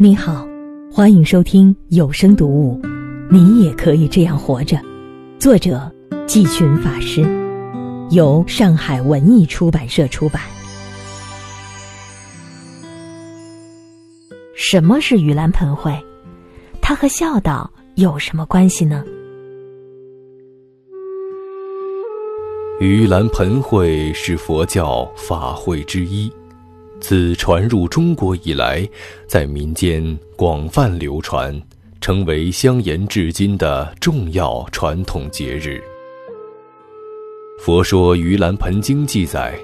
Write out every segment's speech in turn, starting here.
你好，欢迎收听有声读物。你也可以这样活着。作者季群法师，由上海文艺出版社出版。什么是盂兰盆会？它和孝道有什么关系呢？盂兰盆会是佛教法会之一。自传入中国以来，在民间广泛流传，成为香延至今的重要传统节日。《佛说盂兰盆经》记载，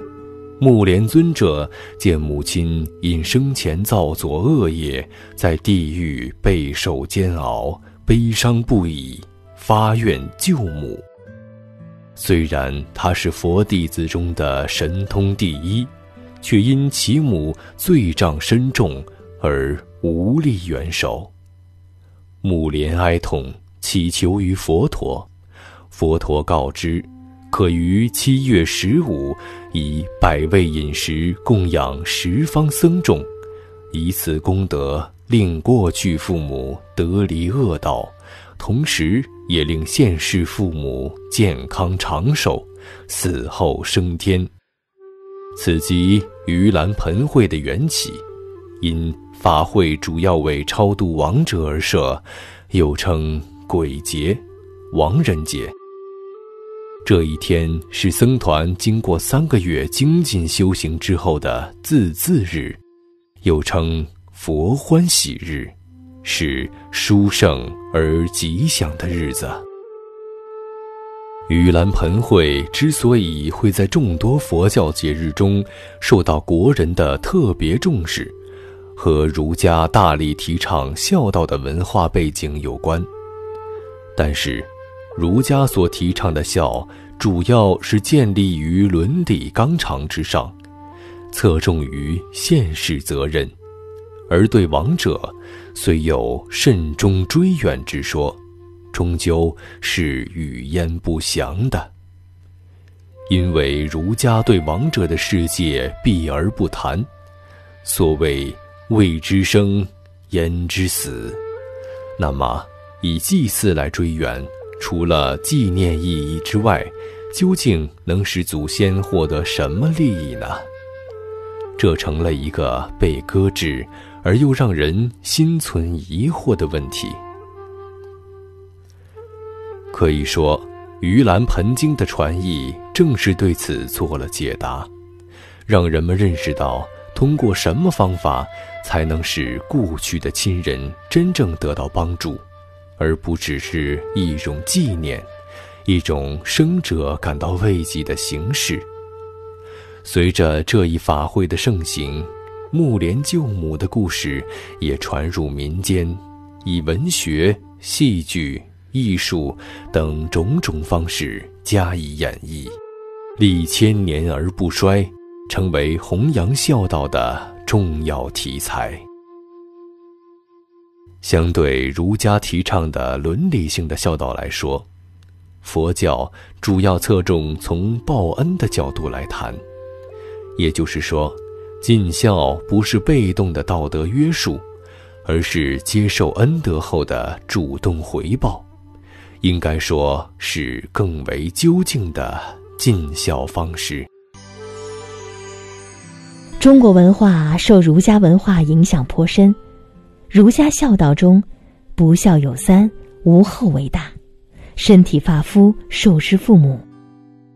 木莲尊者见母亲因生前造作恶业，在地狱备受煎熬，悲伤不已，发愿救母。虽然他是佛弟子中的神通第一。却因其母罪障深重而无力援手。木莲哀痛，祈求于佛陀。佛陀告知，可于七月十五以百味饮食供养十方僧众，以此功德令过去父母得离恶道，同时也令现世父母健康长寿，死后升天。此即盂兰盆会的缘起，因法会主要为超度亡者而设，又称鬼节、亡人节。这一天是僧团经过三个月精进修行之后的自恣日，又称佛欢喜日，是殊胜而吉祥的日子。盂兰盆会之所以会在众多佛教节日中受到国人的特别重视，和儒家大力提倡孝道的文化背景有关。但是，儒家所提倡的孝，主要是建立于伦理纲常之上，侧重于现世责任，而对亡者，虽有慎终追远之说。终究是语焉不详的，因为儒家对亡者的世界避而不谈。所谓“未知生，焉知死”，那么以祭祀来追远，除了纪念意义之外，究竟能使祖先获得什么利益呢？这成了一个被搁置而又让人心存疑惑的问题。可以说，《盂兰盆经》的传译正是对此做了解答，让人们认识到通过什么方法才能使故去的亲人真正得到帮助，而不只是一种纪念，一种生者感到慰藉的形式。随着这一法会的盛行，木莲救母的故事也传入民间，以文学、戏剧。艺术等种种方式加以演绎，历千年而不衰，成为弘扬孝道的重要题材。相对儒家提倡的伦理性的孝道来说，佛教主要侧重从报恩的角度来谈，也就是说，尽孝不是被动的道德约束，而是接受恩德后的主动回报。应该说是更为究竟的尽孝方式。中国文化受儒家文化影响颇深，儒家孝道中，不孝有三，无后为大，身体发肤受之父母。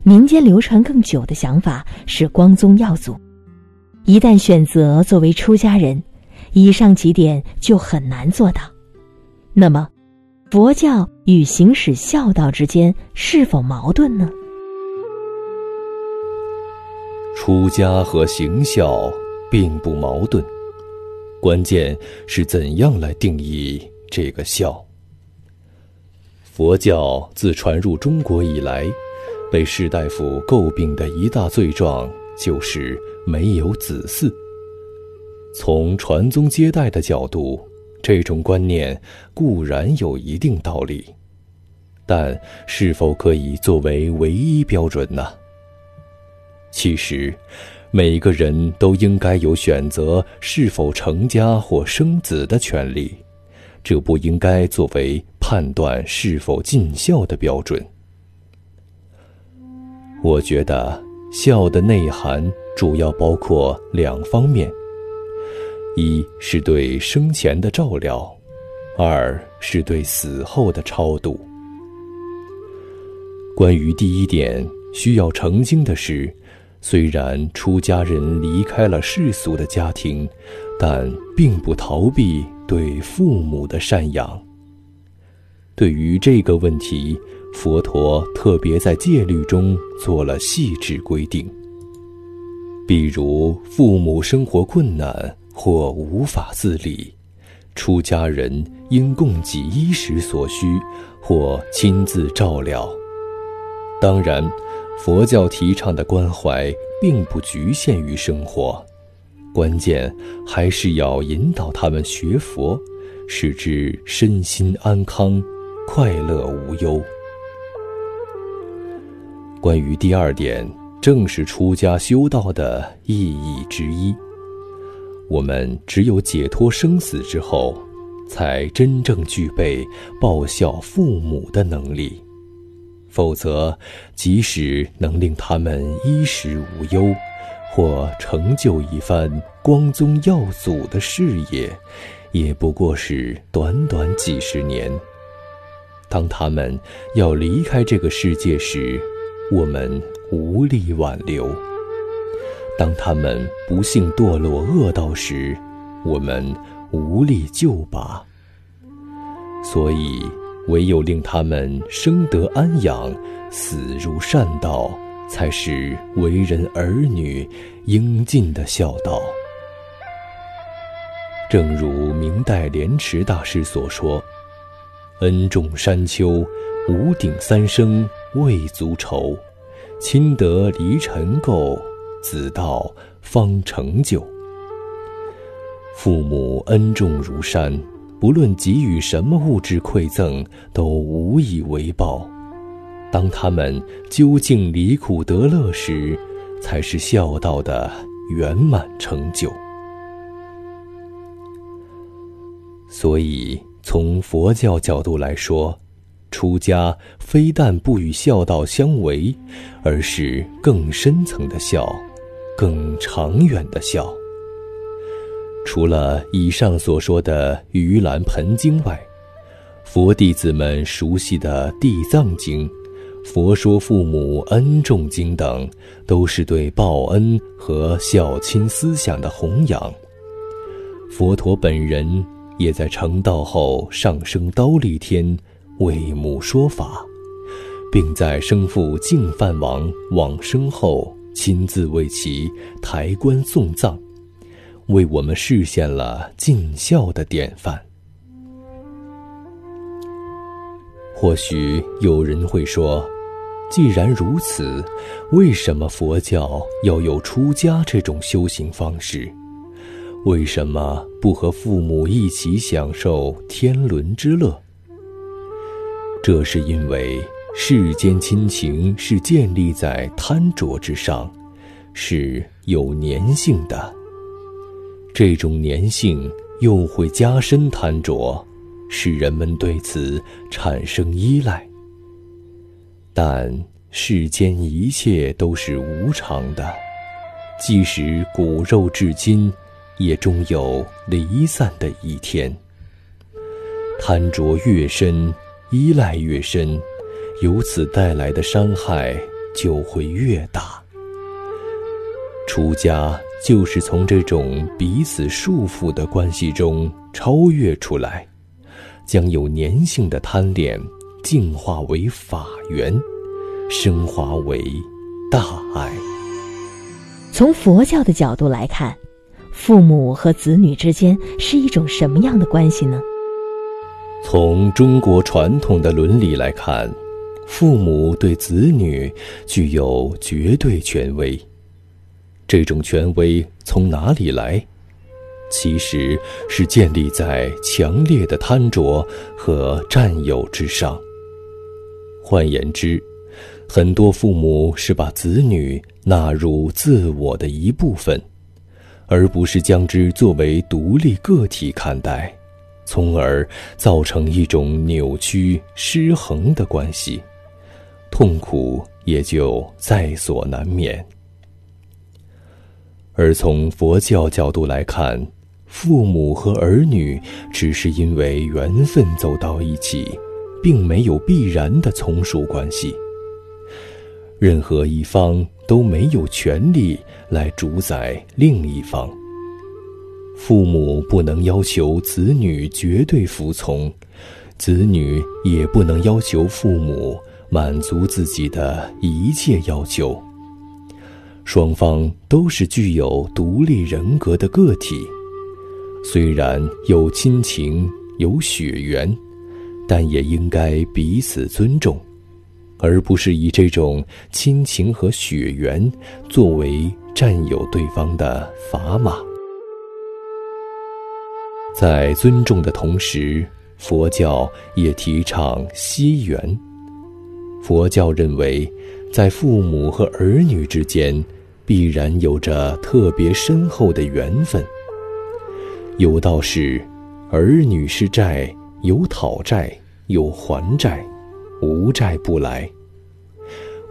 民间流传更久的想法是光宗耀祖，一旦选择作为出家人，以上几点就很难做到。那么。佛教与行使孝道之间是否矛盾呢？出家和行孝并不矛盾，关键是怎样来定义这个孝。佛教自传入中国以来，被士大夫诟病的一大罪状就是没有子嗣。从传宗接代的角度。这种观念固然有一定道理，但是否可以作为唯一标准呢？其实，每个人都应该有选择是否成家或生子的权利，这不应该作为判断是否尽孝的标准。我觉得孝的内涵主要包括两方面：一是对生前的照料，二是对死后的超度。关于第一点，需要澄清的是，虽然出家人离开了世俗的家庭，但并不逃避对父母的赡养。对于这个问题，佛陀特别在戒律中做了细致规定。比如，父母生活困难或无法自理，出家人应供给衣食所需，或亲自照料。当然，佛教提倡的关怀并不局限于生活，关键还是要引导他们学佛，使之身心安康、快乐无忧。关于第二点，正是出家修道的意义之一。我们只有解脱生死之后，才真正具备报效父母的能力。否则，即使能令他们衣食无忧，或成就一番光宗耀祖的事业，也不过是短短几十年。当他们要离开这个世界时，我们无力挽留；当他们不幸堕落恶道时，我们无力救拔。所以。唯有令他们生得安养，死入善道，才是为人儿女应尽的孝道。正如明代莲池大师所说：“恩重山丘，五顶三生未足愁；亲得离尘垢，子道方成就。”父母恩重如山。不论给予什么物质馈赠，都无以为报。当他们究竟离苦得乐时，才是孝道的圆满成就。所以，从佛教角度来说，出家非但不与孝道相违，而是更深层的孝，更长远的孝。除了以上所说的《盂兰盆经》外，佛弟子们熟悉的《地藏经》《佛说父母恩重经》等，都是对报恩和孝亲思想的弘扬。佛陀本人也在成道后上升刀立天为母说法，并在生父净饭王往生后亲自为其抬棺送葬。为我们实现了尽孝的典范。或许有人会说，既然如此，为什么佛教要有出家这种修行方式？为什么不和父母一起享受天伦之乐？这是因为世间亲情是建立在贪着之上，是有粘性的。这种粘性又会加深贪着，使人们对此产生依赖。但世间一切都是无常的，即使骨肉至今，也终有离散的一天。贪着越深，依赖越深，由此带来的伤害就会越大。出家。就是从这种彼此束缚的关系中超越出来，将有粘性的贪恋净化为法缘，升华为大爱。从佛教的角度来看，父母和子女之间是一种什么样的关系呢？从中国传统的伦理来看，父母对子女具有绝对权威。这种权威从哪里来？其实是建立在强烈的贪着和占有之上。换言之，很多父母是把子女纳入自我的一部分，而不是将之作为独立个体看待，从而造成一种扭曲失衡的关系，痛苦也就在所难免。而从佛教角度来看，父母和儿女只是因为缘分走到一起，并没有必然的从属关系。任何一方都没有权利来主宰另一方。父母不能要求子女绝对服从，子女也不能要求父母满足自己的一切要求。双方都是具有独立人格的个体，虽然有亲情有血缘，但也应该彼此尊重，而不是以这种亲情和血缘作为占有对方的砝码。在尊重的同时，佛教也提倡惜缘。佛教认为，在父母和儿女之间。必然有着特别深厚的缘分。有道是：“儿女是债，有讨债，有还债，无债不来。”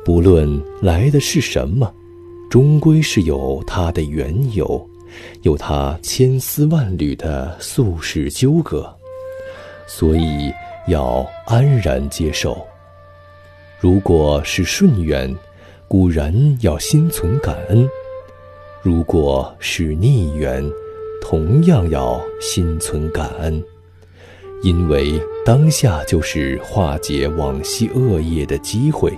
不论来的是什么，终归是有它的缘由，有它千丝万缕的宿世纠葛，所以要安然接受。如果是顺缘。固然要心存感恩，如果是逆缘，同样要心存感恩，因为当下就是化解往昔恶业的机会，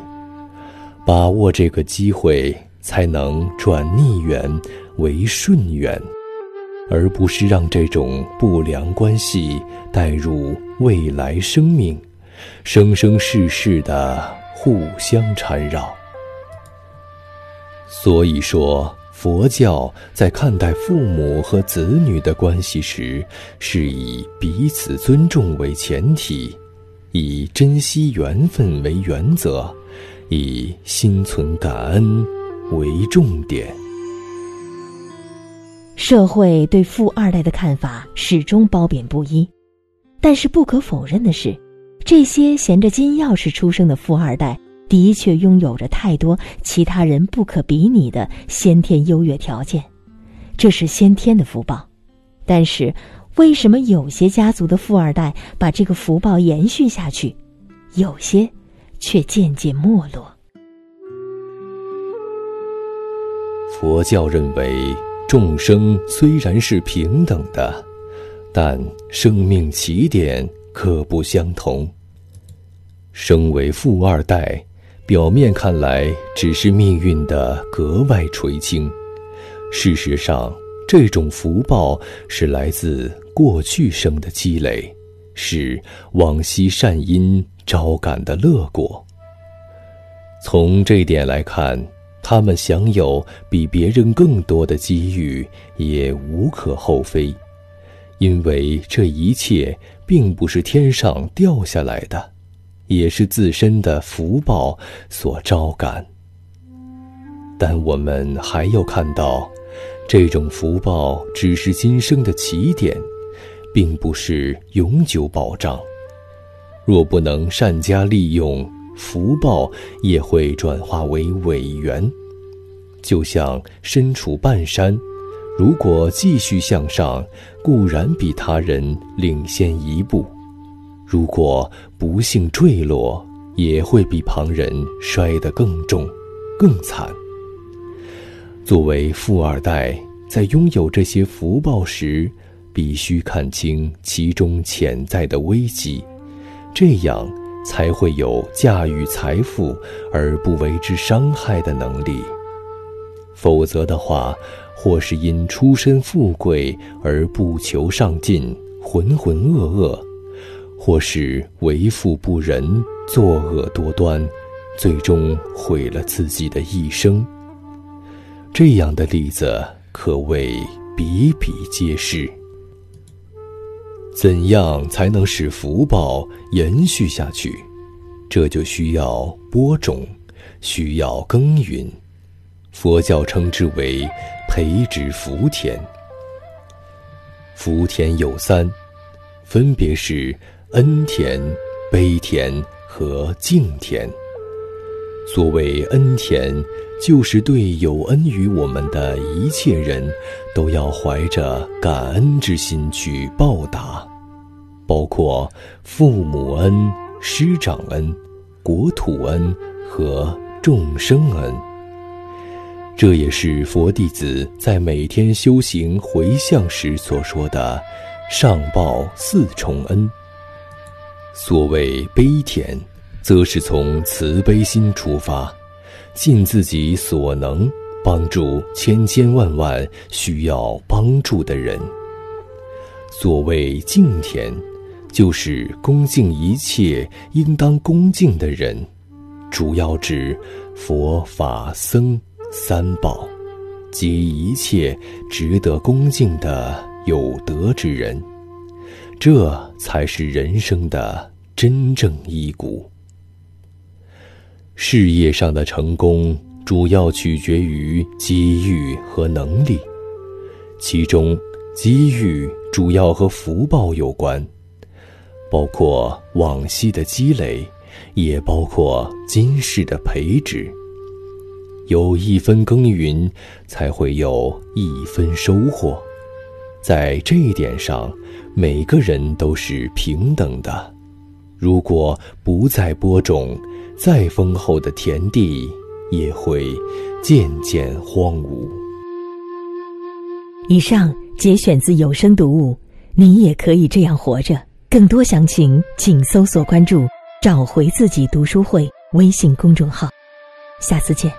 把握这个机会，才能转逆缘为顺缘，而不是让这种不良关系带入未来生命，生生世世的互相缠绕。所以说，佛教在看待父母和子女的关系时，是以彼此尊重为前提，以珍惜缘分为原则，以心存感恩为重点。社会对富二代的看法始终褒贬不一，但是不可否认的是，这些衔着金钥匙出生的富二代。的确拥有着太多其他人不可比拟的先天优越条件，这是先天的福报。但是，为什么有些家族的富二代把这个福报延续下去，有些却渐渐没落？佛教认为，众生虽然是平等的，但生命起点可不相同。身为富二代。表面看来只是命运的格外垂青，事实上，这种福报是来自过去生的积累，是往昔善因招感的乐果。从这点来看，他们享有比别人更多的机遇也无可厚非，因为这一切并不是天上掉下来的。也是自身的福报所招感，但我们还要看到，这种福报只是今生的起点，并不是永久保障。若不能善加利用，福报也会转化为伪缘。就像身处半山，如果继续向上，固然比他人领先一步。如果不幸坠落，也会比旁人摔得更重、更惨。作为富二代，在拥有这些福报时，必须看清其中潜在的危机，这样才会有驾驭财富而不为之伤害的能力。否则的话，或是因出身富贵而不求上进，浑浑噩噩。或是为富不仁、作恶多端，最终毁了自己的一生。这样的例子可谓比比皆是。怎样才能使福报延续下去？这就需要播种，需要耕耘，佛教称之为培植福田。福田有三，分别是恩田、悲田和敬田。所谓恩田，就是对有恩于我们的一切人，都要怀着感恩之心去报答，包括父母恩、师长恩、国土恩和众生恩。这也是佛弟子在每天修行回向时所说的“上报四重恩”。所谓悲田。则是从慈悲心出发，尽自己所能帮助千千万万需要帮助的人。所谓敬田，就是恭敬一切应当恭敬的人，主要指佛法僧三宝及一切值得恭敬的有德之人。这才是人生的真正依谷。事业上的成功主要取决于机遇和能力，其中机遇主要和福报有关，包括往昔的积累，也包括今世的培植。有一分耕耘，才会有一分收获，在这一点上，每个人都是平等的。如果不再播种，再丰厚的田地也会渐渐荒芜。以上节选自有声读物，你也可以这样活着。更多详情，请搜索关注“找回自己读书会”微信公众号。下次见。